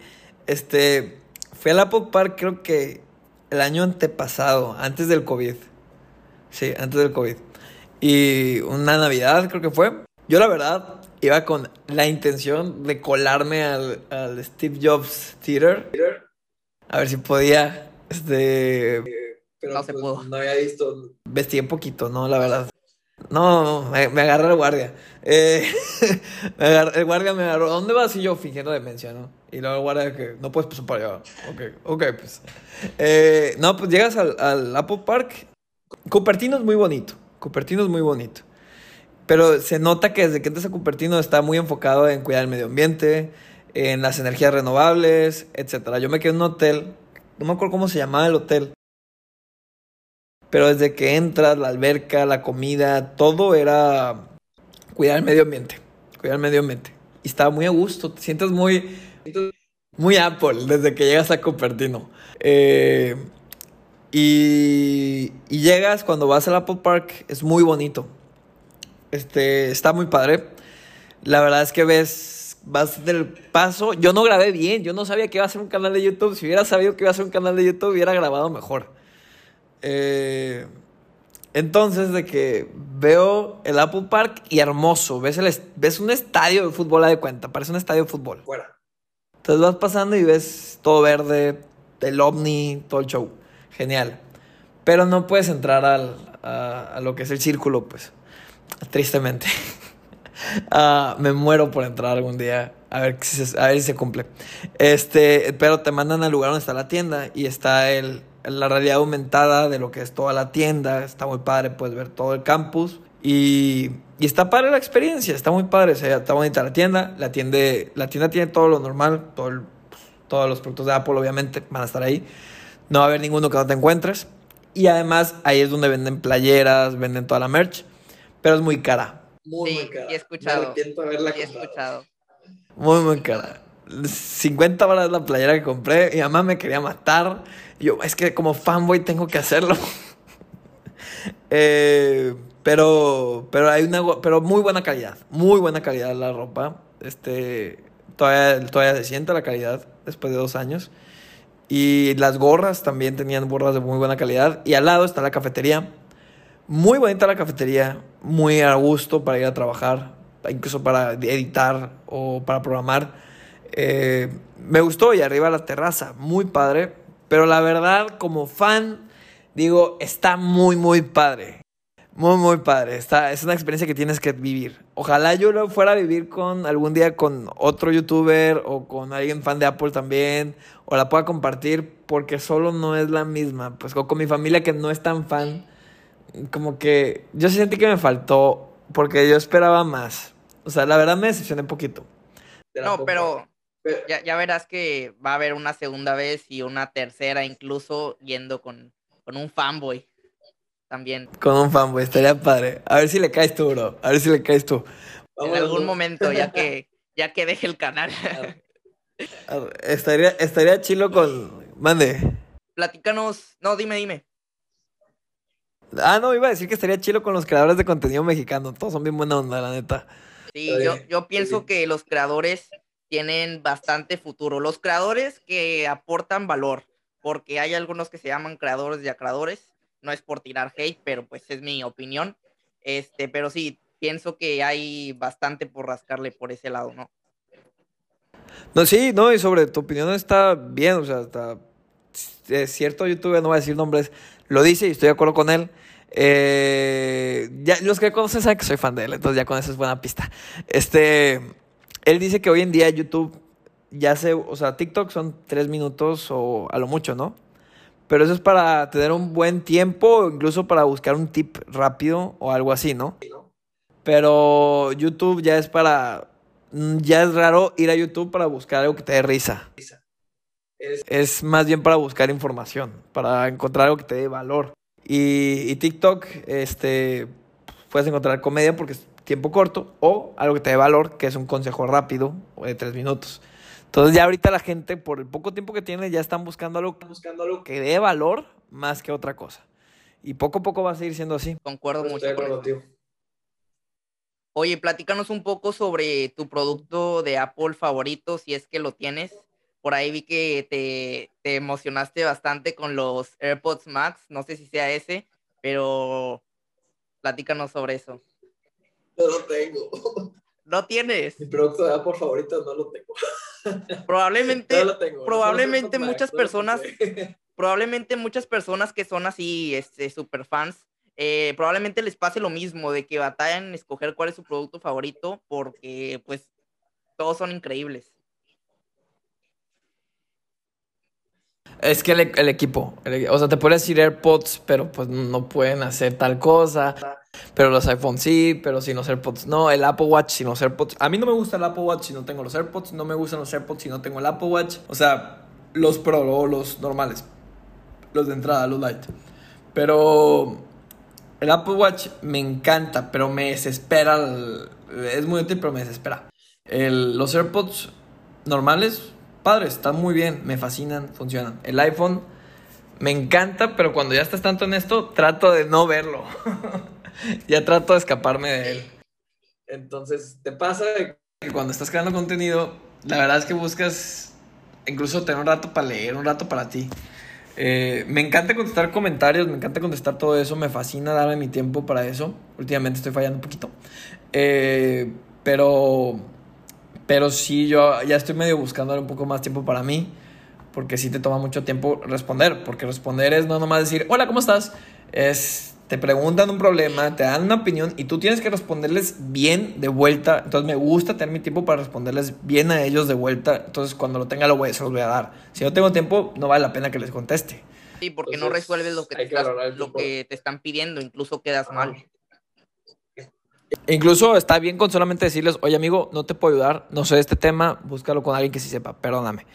Este, fui al Apple Park creo que el año antepasado, antes del COVID. Sí, antes del COVID. Y una Navidad creo que fue. Yo la verdad iba con la intención de colarme al, al Steve Jobs Theater. A ver si podía, este, Pero No se pues, pudo. no había visto. Vestí un poquito, ¿no? La verdad. No, me, me agarra el guardia. Eh, me agarra- el guardia me agarró. ¿Dónde vas? Y yo fingiendo demencia, ¿no? Y luego el guardia que no puedes pasar para allá. Ok, ok, pues. Eh, no, pues llegas al, al Apple Park. Cupertino es muy bonito. Cupertino es muy bonito. Pero se nota que desde que entras a Cupertino está muy enfocado en cuidar el medio ambiente, en las energías renovables, etcétera. Yo me quedé en un hotel, no me acuerdo cómo se llamaba el hotel, pero desde que entras, la alberca, la comida, todo era cuidar el medio ambiente, cuidar el medio ambiente. Y estaba muy a gusto, te sientes muy, muy Apple desde que llegas a Cupertino. Eh, y, y llegas cuando vas al Apple Park, es muy bonito. Este, está muy padre. La verdad es que ves, vas del paso. Yo no grabé bien, yo no sabía que iba a ser un canal de YouTube. Si hubiera sabido que iba a ser un canal de YouTube, hubiera grabado mejor. Eh, entonces, de que veo el Apple Park y hermoso. Ves, el, ves un estadio de fútbol, a de cuenta. Parece un estadio de fútbol. Fuera. Entonces vas pasando y ves todo verde, el ovni, todo el show. Genial. Pero no puedes entrar al, a, lo que es el círculo, pues. Tristemente. Ah, me muero por entrar algún día. A ver, si se, a ver si se cumple. Este, pero te mandan al lugar donde está la tienda y está el, la realidad aumentada de lo que es toda la tienda. Está muy padre, puedes ver todo el campus. Y, y está padre la experiencia, está muy padre. está bonita la tienda. La, tienda. la tienda tiene todo lo normal, todo todos los productos de Apple, obviamente, van a estar ahí. No va a haber ninguno que no te encuentres. Y además ahí es donde venden playeras, venden toda la merch, pero es muy cara. Muy, sí, muy cara. he escuchado. Me he escuchado. Muy, muy cara. 50 balas la playera que compré. Mi mamá me quería matar. Yo, es que como fanboy tengo que hacerlo. eh, pero, pero hay una, pero muy buena calidad. Muy buena calidad la ropa. Este, todavía, todavía se siente la calidad después de dos años. Y las gorras también tenían gorras de muy buena calidad. Y al lado está la cafetería. Muy bonita la cafetería, muy a gusto para ir a trabajar, incluso para editar o para programar. Eh, me gustó y arriba la terraza, muy padre. Pero la verdad, como fan, digo, está muy, muy padre. Muy, muy padre. Está, es una experiencia que tienes que vivir. Ojalá yo lo fuera a vivir con algún día con otro youtuber o con alguien fan de Apple también. O la pueda compartir porque solo no es la misma. Pues con mi familia que no es tan fan. Como que yo sentí que me faltó porque yo esperaba más. O sea, la verdad me decepcioné un poquito. No, pero ya, ya verás que va a haber una segunda vez y una tercera incluso yendo con, con un fanboy también. Con un fanboy, estaría padre. A ver si le caes tú, bro. A ver si le caes tú. En algún momento, ya que, ya que deje el canal. estaría, estaría chilo con. Mande. Platícanos. No, dime, dime. Ah, no, iba a decir que estaría chilo con los creadores de contenido mexicano. Todos son bien buena onda, la neta. Sí, yo, yo pienso que los creadores tienen bastante futuro. Los creadores que aportan valor, porque hay algunos que se llaman creadores de creadores no es por tirar hate, pero pues es mi opinión. Este, pero sí, pienso que hay bastante por rascarle por ese lado, ¿no? No, sí, no, y sobre tu opinión está bien, o sea, está es cierto youtuber, no voy a decir nombres, lo dice y estoy de acuerdo con él. Eh, ya, los que conocen saben que soy fan de él, entonces ya con eso es buena pista. Este, él dice que hoy en día YouTube ya se, o sea, TikTok son tres minutos o a lo mucho, ¿no? Pero eso es para tener un buen tiempo incluso para buscar un tip rápido o algo así, ¿no? Pero YouTube ya es para... Mm, ya es raro ir a YouTube para buscar algo que te dé risa. Es más bien para buscar información, para encontrar algo que te dé valor. Y, TikTok, este, puedes encontrar comedia porque es tiempo corto o algo que te dé valor, que es un consejo rápido o de tres minutos. Entonces ya ahorita la gente, por el poco tiempo que tiene, ya están buscando algo, buscando algo que dé valor más que otra cosa. Y poco a poco va a seguir siendo así. Concuerdo mucho Oye, platícanos un poco sobre tu producto de Apple favorito, si es que lo tienes. Por ahí vi que te, te emocionaste bastante con los AirPods Max. No sé si sea ese, pero platícanos sobre eso. No lo tengo. ¿No tienes? Mi producto de Apple favorito no lo tengo. Probablemente, probablemente muchas personas, probablemente muchas personas que son así, este, super fans, eh, probablemente les pase lo mismo, de que batallan en escoger cuál es su producto favorito, porque pues todos son increíbles. Es que el, equipo, o sea, te puedes decir AirPods, pero pues no pueden hacer tal cosa. Pero los iPhones sí, pero sin los AirPods no. El Apple Watch sin los AirPods. A mí no me gusta el Apple Watch si no tengo los AirPods. No me gustan los AirPods si no tengo el Apple Watch. O sea, los Pro o los normales. Los de entrada, los Lite. Pero el Apple Watch me encanta, pero me desespera. es muy útil, pero me desespera. los AirPods normales, padres, están muy bien, me fascinan, funcionan. El iPhone me encanta, pero cuando ya estás tanto en esto, trato de no verlo. ya trato de escaparme de él. Entonces, ¿te pasa que cuando estás creando contenido, la verdad es que buscas incluso tener un rato para leer, un rato para ti? Eh, me encanta contestar comentarios, me encanta contestar todo eso, me fascina darme mi tiempo para eso. Últimamente estoy fallando un poquito. Eh, pero, pero sí, yo ya estoy medio buscando un poco más tiempo para mí. Porque sí te toma mucho tiempo responder, porque responder es no nomás decir, hola, ¿cómo estás? Es, te preguntan un problema, te dan una opinión y tú tienes que responderles bien de vuelta. Entonces me gusta tener mi tiempo para responderles bien a ellos de vuelta. Entonces cuando lo tenga lo voy, se los voy a dar. Si no tengo tiempo, no vale la pena que les conteste. Sí, porque no resuelves lo que, te, lo que te están pidiendo, incluso quedas mal. Incluso está bien con solamente decirles, oye amigo, no te puedo ayudar, no sé este tema, búscalo con alguien que sí sepa, perdóname.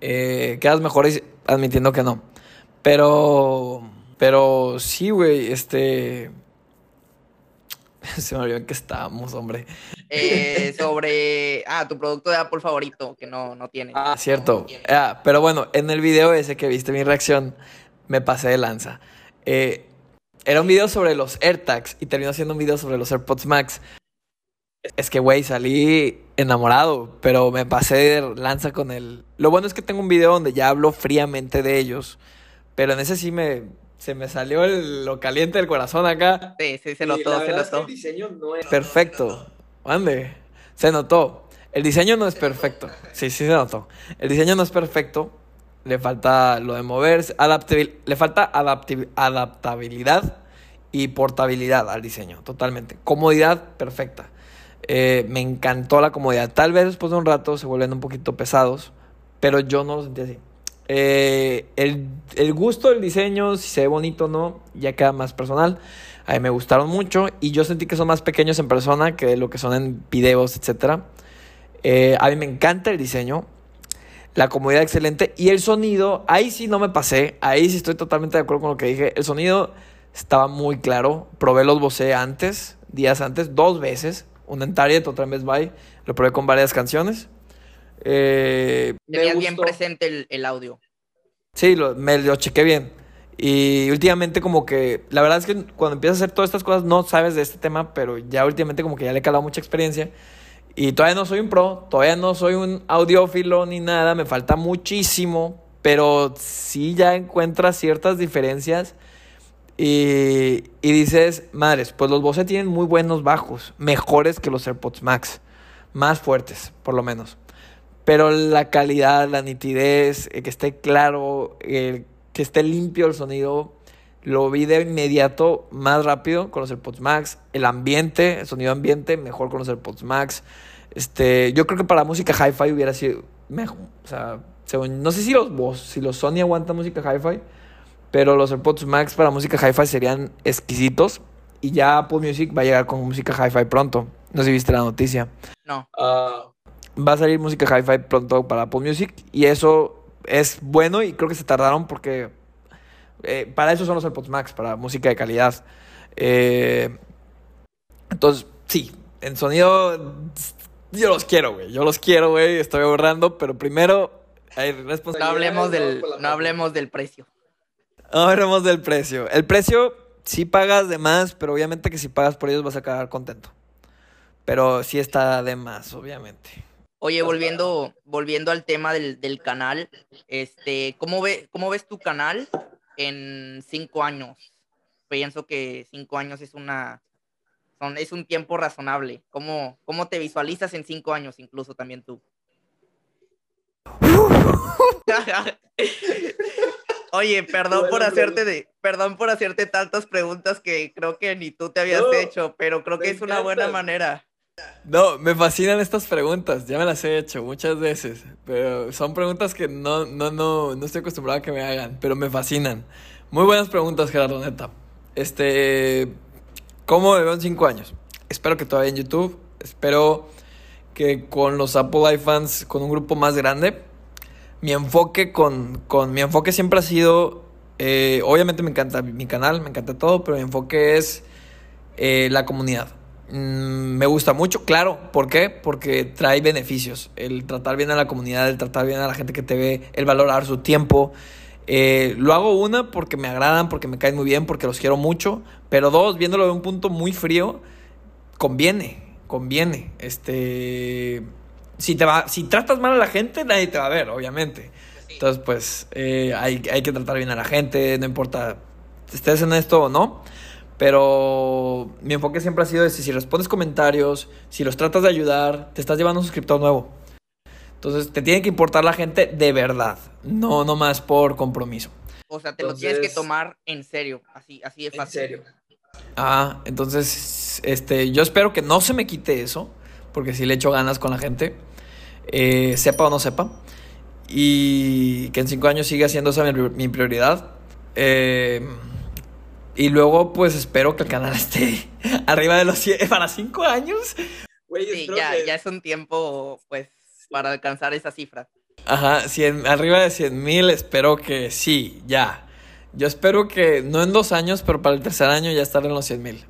Eh, quedas mejor admitiendo que no. Pero, pero sí, güey, este... Se me olvidó en qué estábamos, hombre. Eh, sobre, ah, tu producto de Apple favorito, que no, no tiene. Ah, cierto. Ah, pero bueno, en el video ese que viste mi reacción, me pasé de lanza. Eh, era un video sobre los AirTags y terminó siendo un video sobre los AirPods Max. Es que, güey, salí enamorado, pero me pasé de lanza con él. Lo bueno es que tengo un video donde ya hablo fríamente de ellos, pero en ese sí me, se me salió lo caliente del corazón acá. Sí, sí, se notó, se notó. el diseño no es perfecto. ¿Dónde? Se notó. El diseño no es perfecto. Sí, sí se notó. El diseño no es perfecto, le falta lo de moverse, adaptabil, le falta adaptabilidad y portabilidad al diseño, totalmente. Comodidad perfecta. Eh, me encantó la comodidad. Tal vez después de un rato se vuelven un poquito pesados, pero yo no lo sentí así. Eh, el, el, gusto del diseño, si se ve bonito o no, ya queda más personal. A mí me gustaron mucho y yo sentí que son más pequeños en persona que lo que son en videos, etc. Eh, a mí me encanta el diseño la comodidad excelente y el sonido, ahí sí no me pasé, ahí sí estoy totalmente de acuerdo con lo que dije, el sonido estaba muy claro, probé los Bose antes, días antes, dos veces, una en Target, otra Best Buy, lo probé con varias canciones. Eh, Tenías bien presente el, audio. Sí, lo, me lo chequé bien. Y últimamente como que, la verdad es que cuando empiezas a hacer todas estas cosas no sabes de este tema, pero ya últimamente como que ya le he calado mucha experiencia. Y todavía no soy un pro, todavía no soy un audiófilo ni nada, me falta muchísimo, pero sí ya encuentras ciertas diferencias y, y dices, madres, pues los Bose tienen muy buenos bajos, mejores que los AirPods Max, más fuertes por lo menos. Pero la calidad, la nitidez, que esté claro, que esté limpio el sonido, lo vi de inmediato más rápido con los AirPods Max. El ambiente, el sonido ambiente, mejor con los AirPods Max. Este, yo creo que para música hi-fi hubiera sido mejor. O sea, no sé si los si los Sony aguantan música hi-fi, pero los AirPods Max para música hi-fi serían exquisitos. Y ya Apple Music va a llegar con música hi-fi pronto. No sé si viste la noticia. No. Ah, va a salir música hi-fi pronto para Apple Music. Y eso es bueno y creo que se tardaron porque eh, para eso son los AirPods Max, para música de calidad. Eh, entonces, sí, en sonido, yo los quiero, güey. Yo los quiero, güey. Estoy ahorrando, pero primero hay responsabilidad. No hablemos del, no hablemos del precio. Hablemos del precio. El precio, sí pagas de más, pero obviamente que si pagas por ellos vas a quedar contento. Pero sí está de más, obviamente. Oye, volviendo, volviendo al tema del, del canal, este, ¿cómo, ve, ¿cómo ves tu canal en cinco años. Pienso que cinco años es una son, es un tiempo razonable. ¿Cómo, ¿Cómo te visualizas en cinco años, incluso también tú? Oye, perdón por hacerte de, perdón por hacerte tantas preguntas que creo que ni tú te habías hecho, pero creo que es una buena manera. No, me fascinan estas preguntas, ya me las he hecho muchas veces, pero son preguntas que no, no, no, no estoy acostumbrado a que me hagan, pero me fascinan. Muy buenas preguntas, Gerardo Neta. Este, ¿cómo me veo en cinco años? Espero que todavía en YouTube, espero que con los Apple iFans, con un grupo más grande. Mi enfoque con, con mi enfoque siempre ha sido, eh, obviamente me encanta mi canal, me encanta todo, pero mi enfoque es eh, la comunidad Mm, me gusta mucho, claro. ¿Por qué? Porque trae beneficios. El tratar bien a la comunidad, el tratar bien a la gente que te ve, el valorar su tiempo. Eh, lo hago una porque me agradan, porque me caen muy bien, porque los quiero mucho. Pero dos, viéndolo de un punto muy frío, conviene, conviene. Este, si te va, si tratas mal a la gente, nadie te va a ver, obviamente. Entonces, pues, eh, hay, hay que tratar bien a la gente, no importa estés en esto o no. Pero mi enfoque siempre ha sido de si respondes comentarios, si los tratas de ayudar, te estás llevando un suscriptor nuevo. Entonces, te tiene que importar la gente de verdad, no nomás por compromiso. O sea, te lo tienes que tomar en serio, así, así de fácil. En serio. Ah, entonces, este, yo espero que no se me quite eso, porque sí le echo ganas con la gente, eh, sepa o no sepa, y que en cinco años siga siendo esa mi, prioridad. Eh, y luego, pues espero que el canal esté arriba de los 100 para cinco años. sí, ya, ya es un tiempo, pues, para alcanzar esa cifra. Ajá, 100, arriba de 100 mil, espero que sí, ya. Yo espero que no en dos años, pero para el tercer año ya estar en los 100 mil.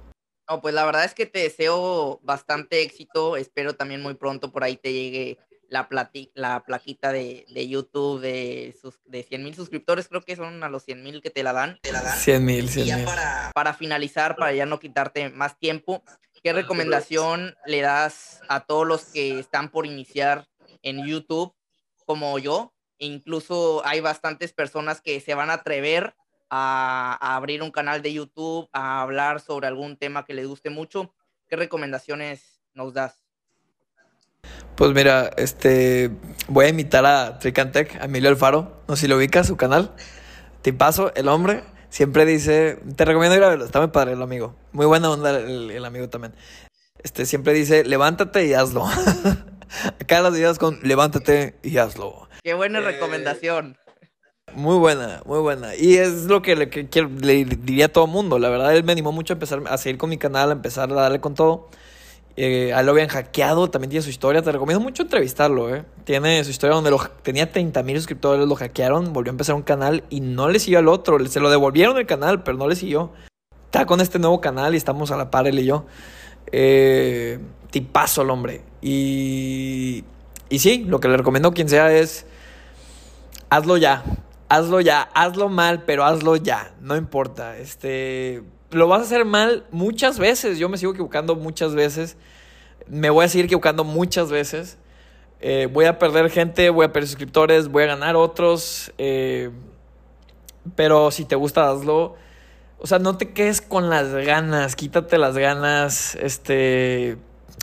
No, pues la verdad es que te deseo bastante éxito. Espero también muy pronto por ahí te llegue la, la plaquita de, YouTube de, sus, de 100 mil suscriptores. Creo que son a los 100 mil que te la dan. Te la dan. 100 mil, 100 mil. Para, para finalizar, para ya no quitarte más tiempo, ¿qué recomendación le das a todos los que están por iniciar en YouTube como yo? Incluso hay bastantes personas que se van a atrever a, abrir un canal de YouTube, a hablar sobre algún tema que les guste mucho, ¿qué recomendaciones nos das? Pues mira, este voy a invitar a Tricantec, a Emilio Alfaro, no sé si lo ubicas, su canal. paso el hombre, siempre dice, te recomiendo ir a verlo, está muy padre el amigo. Muy buena onda el, amigo también. Este siempre dice, levántate y hazlo. Acá los videos con levántate y hazlo. Qué buena eh, recomendación. Muy buena, muy buena. Y es lo que le, le diría a todo mundo. La verdad, él me animó mucho a empezar a seguir con mi canal, a empezar a darle con todo. Eh, a lo habían hackeado, también tiene su historia. Te recomiendo mucho entrevistarlo, ¿eh? Tiene su historia donde lo, tenía 30 mil suscriptores, lo hackearon, volvió a empezar un canal y no le siguió al otro. Se lo devolvieron el canal, pero no le siguió. Está con este nuevo canal y estamos a la par él y yo. Eh, tipazo el hombre. Y, y sí, lo que le recomiendo a quien sea es hazlo ya hazlo ya, hazlo mal, pero hazlo ya, no importa. Este, lo vas a hacer mal muchas veces, yo me sigo equivocando muchas veces, me voy a seguir equivocando muchas veces. Eh, voy a perder gente, voy a perder suscriptores, voy a ganar otros. Eh, pero si te gusta, hazlo. O sea, no te quedes con las ganas, quítate las ganas. Este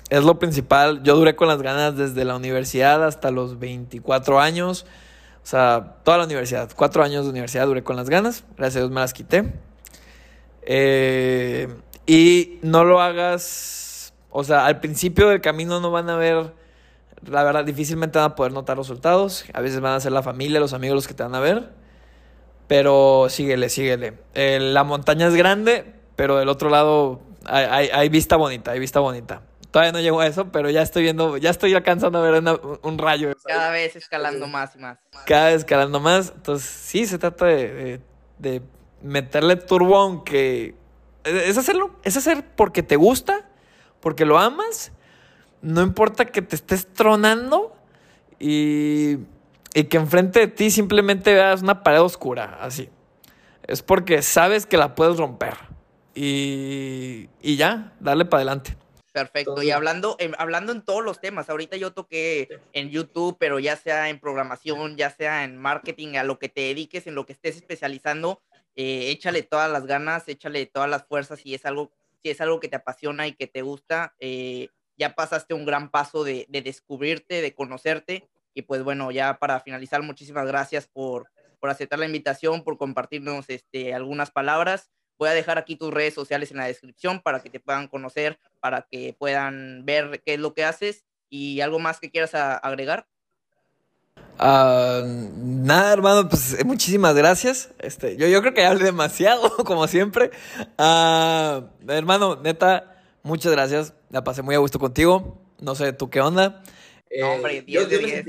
es lo principal. Yo duré con las ganas desde la universidad hasta los 24 años. O sea, toda la universidad, cuatro años de universidad duré con las ganas, gracias a Dios me las quité. Eh, y no lo hagas, o sea, al principio del camino no van a ver, la verdad, difícilmente van a poder notar resultados. A veces van a ser la familia, los amigos los que te van a ver. Pero síguele, síguele. Eh, la montaña es grande, pero del otro lado hay, hay vista bonita, hay vista bonita. Todavía no llego a eso, pero ya estoy viendo, ya estoy alcanzando a ver un rayo. Cada vez escalando más y más. Cada vez escalando más. Entonces, sí, se trata de, meterle turbo aunque... Es hacerlo, es hacer porque te gusta, porque lo amas. No importa que te estés tronando y, y que enfrente de ti simplemente veas una pared oscura, así. Es porque sabes que la puedes romper. Y, y ya, dale para adelante. Perfecto. Y hablando, en, hablando en todos los temas, ahorita yo toqué en YouTube, pero ya sea en programación, ya sea en marketing, a lo que te dediques, en lo que estés especializando, eh, échale todas las ganas, échale todas las fuerzas si es algo, si es algo que te apasiona y que te gusta. Eh, ya pasaste un gran paso de, de, descubrirte, de conocerte. Y pues bueno, ya para finalizar, muchísimas gracias por, por aceptar la invitación, por compartirnos este, algunas palabras. Voy a dejar aquí tus redes sociales en la descripción para que te puedan conocer, para que puedan ver qué es lo que haces y algo más que quieras agregar. Ah, nada, hermano, pues eh, muchísimas gracias. Este, yo, yo creo que hablé demasiado, como siempre. Uh, hermano, neta, muchas gracias. La pasé muy a gusto contigo. No sé, ¿tú qué onda? No, hombre, 10 de 10.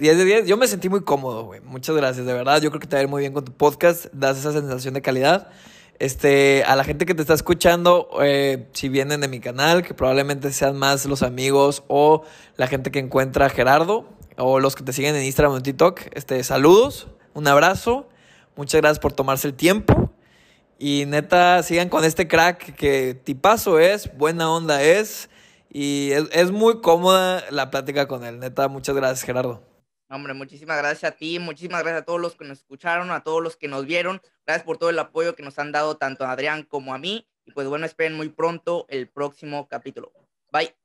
10 de 10. Yo me sentí muy cómodo, güey. Muchas gracias, de verdad. Yo creo que te va a ir muy bien con tu podcast. Das esa sensación de calidad. Este, a la gente que te está escuchando, eh, si vienen de mi canal, que probablemente sean más los amigos o la gente que encuentra a Gerardo o los que te siguen en Instagram o en TikTok, este, saludos, un abrazo, muchas gracias por tomarse el tiempo y neta, sigan con este crack que tipazo es, buena onda es y es, es muy cómoda la plática con él. Neta, muchas gracias Gerardo. Hombre, muchísimas gracias a ti, muchísimas gracias a todos los que nos escucharon, a todos los que nos vieron. Gracias por todo el apoyo que nos han dado tanto a Adrián como a mí. Y pues bueno, esperen muy pronto el próximo capítulo. Bye.